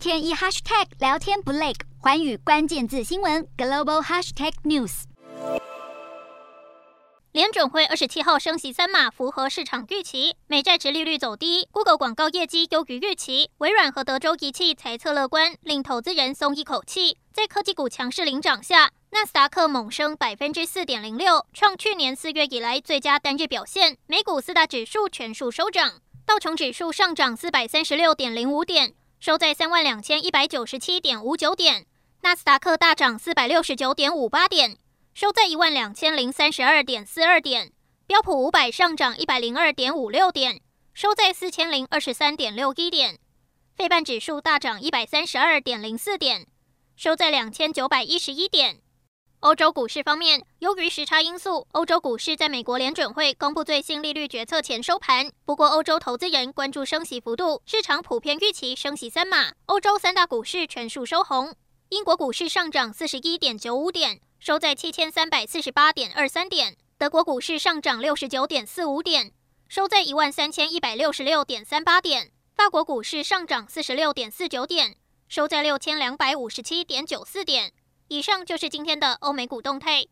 天一 hashtag 聊天不累，寰宇关键字新闻 global hashtag news。联准会二十七号升息三码，符合市场预期。美债殖利率走低，Google 广告业绩优于预期，微软和德州仪器猜测乐观，令投资人松一口气。在科技股强势领涨下，纳斯达克猛升百分之四点零六，创去年四月以来最佳单日表现。美股四大指数全数收涨，道琼指数上涨四百三十六点零五点，收在三万两千一百九十七点五九点。纳斯达克大涨四百六十九点五八点。收在一万两千零三十二点四二点，标普五百上涨一百零二点五六点，收在四千零二十三点六一点。费半指数大涨一百三十二点零四点，收在两千九百一十一点。欧洲股市方面，由于时差因素，欧洲股市在美国联准会公布最新利率决策前收盘。不过，欧洲投资人关注升息幅度，市场普遍预期升息三码。欧洲三大股市全数收红，英国股市上涨四十一点九五点。收在七千三百四十八点二三点，德国股市上涨六十九点四五点，收在一万三千一百六十六点三八点，法国股市上涨四十六点四九点，收在六千两百五十七点九四点。以上就是今天的欧美股动态。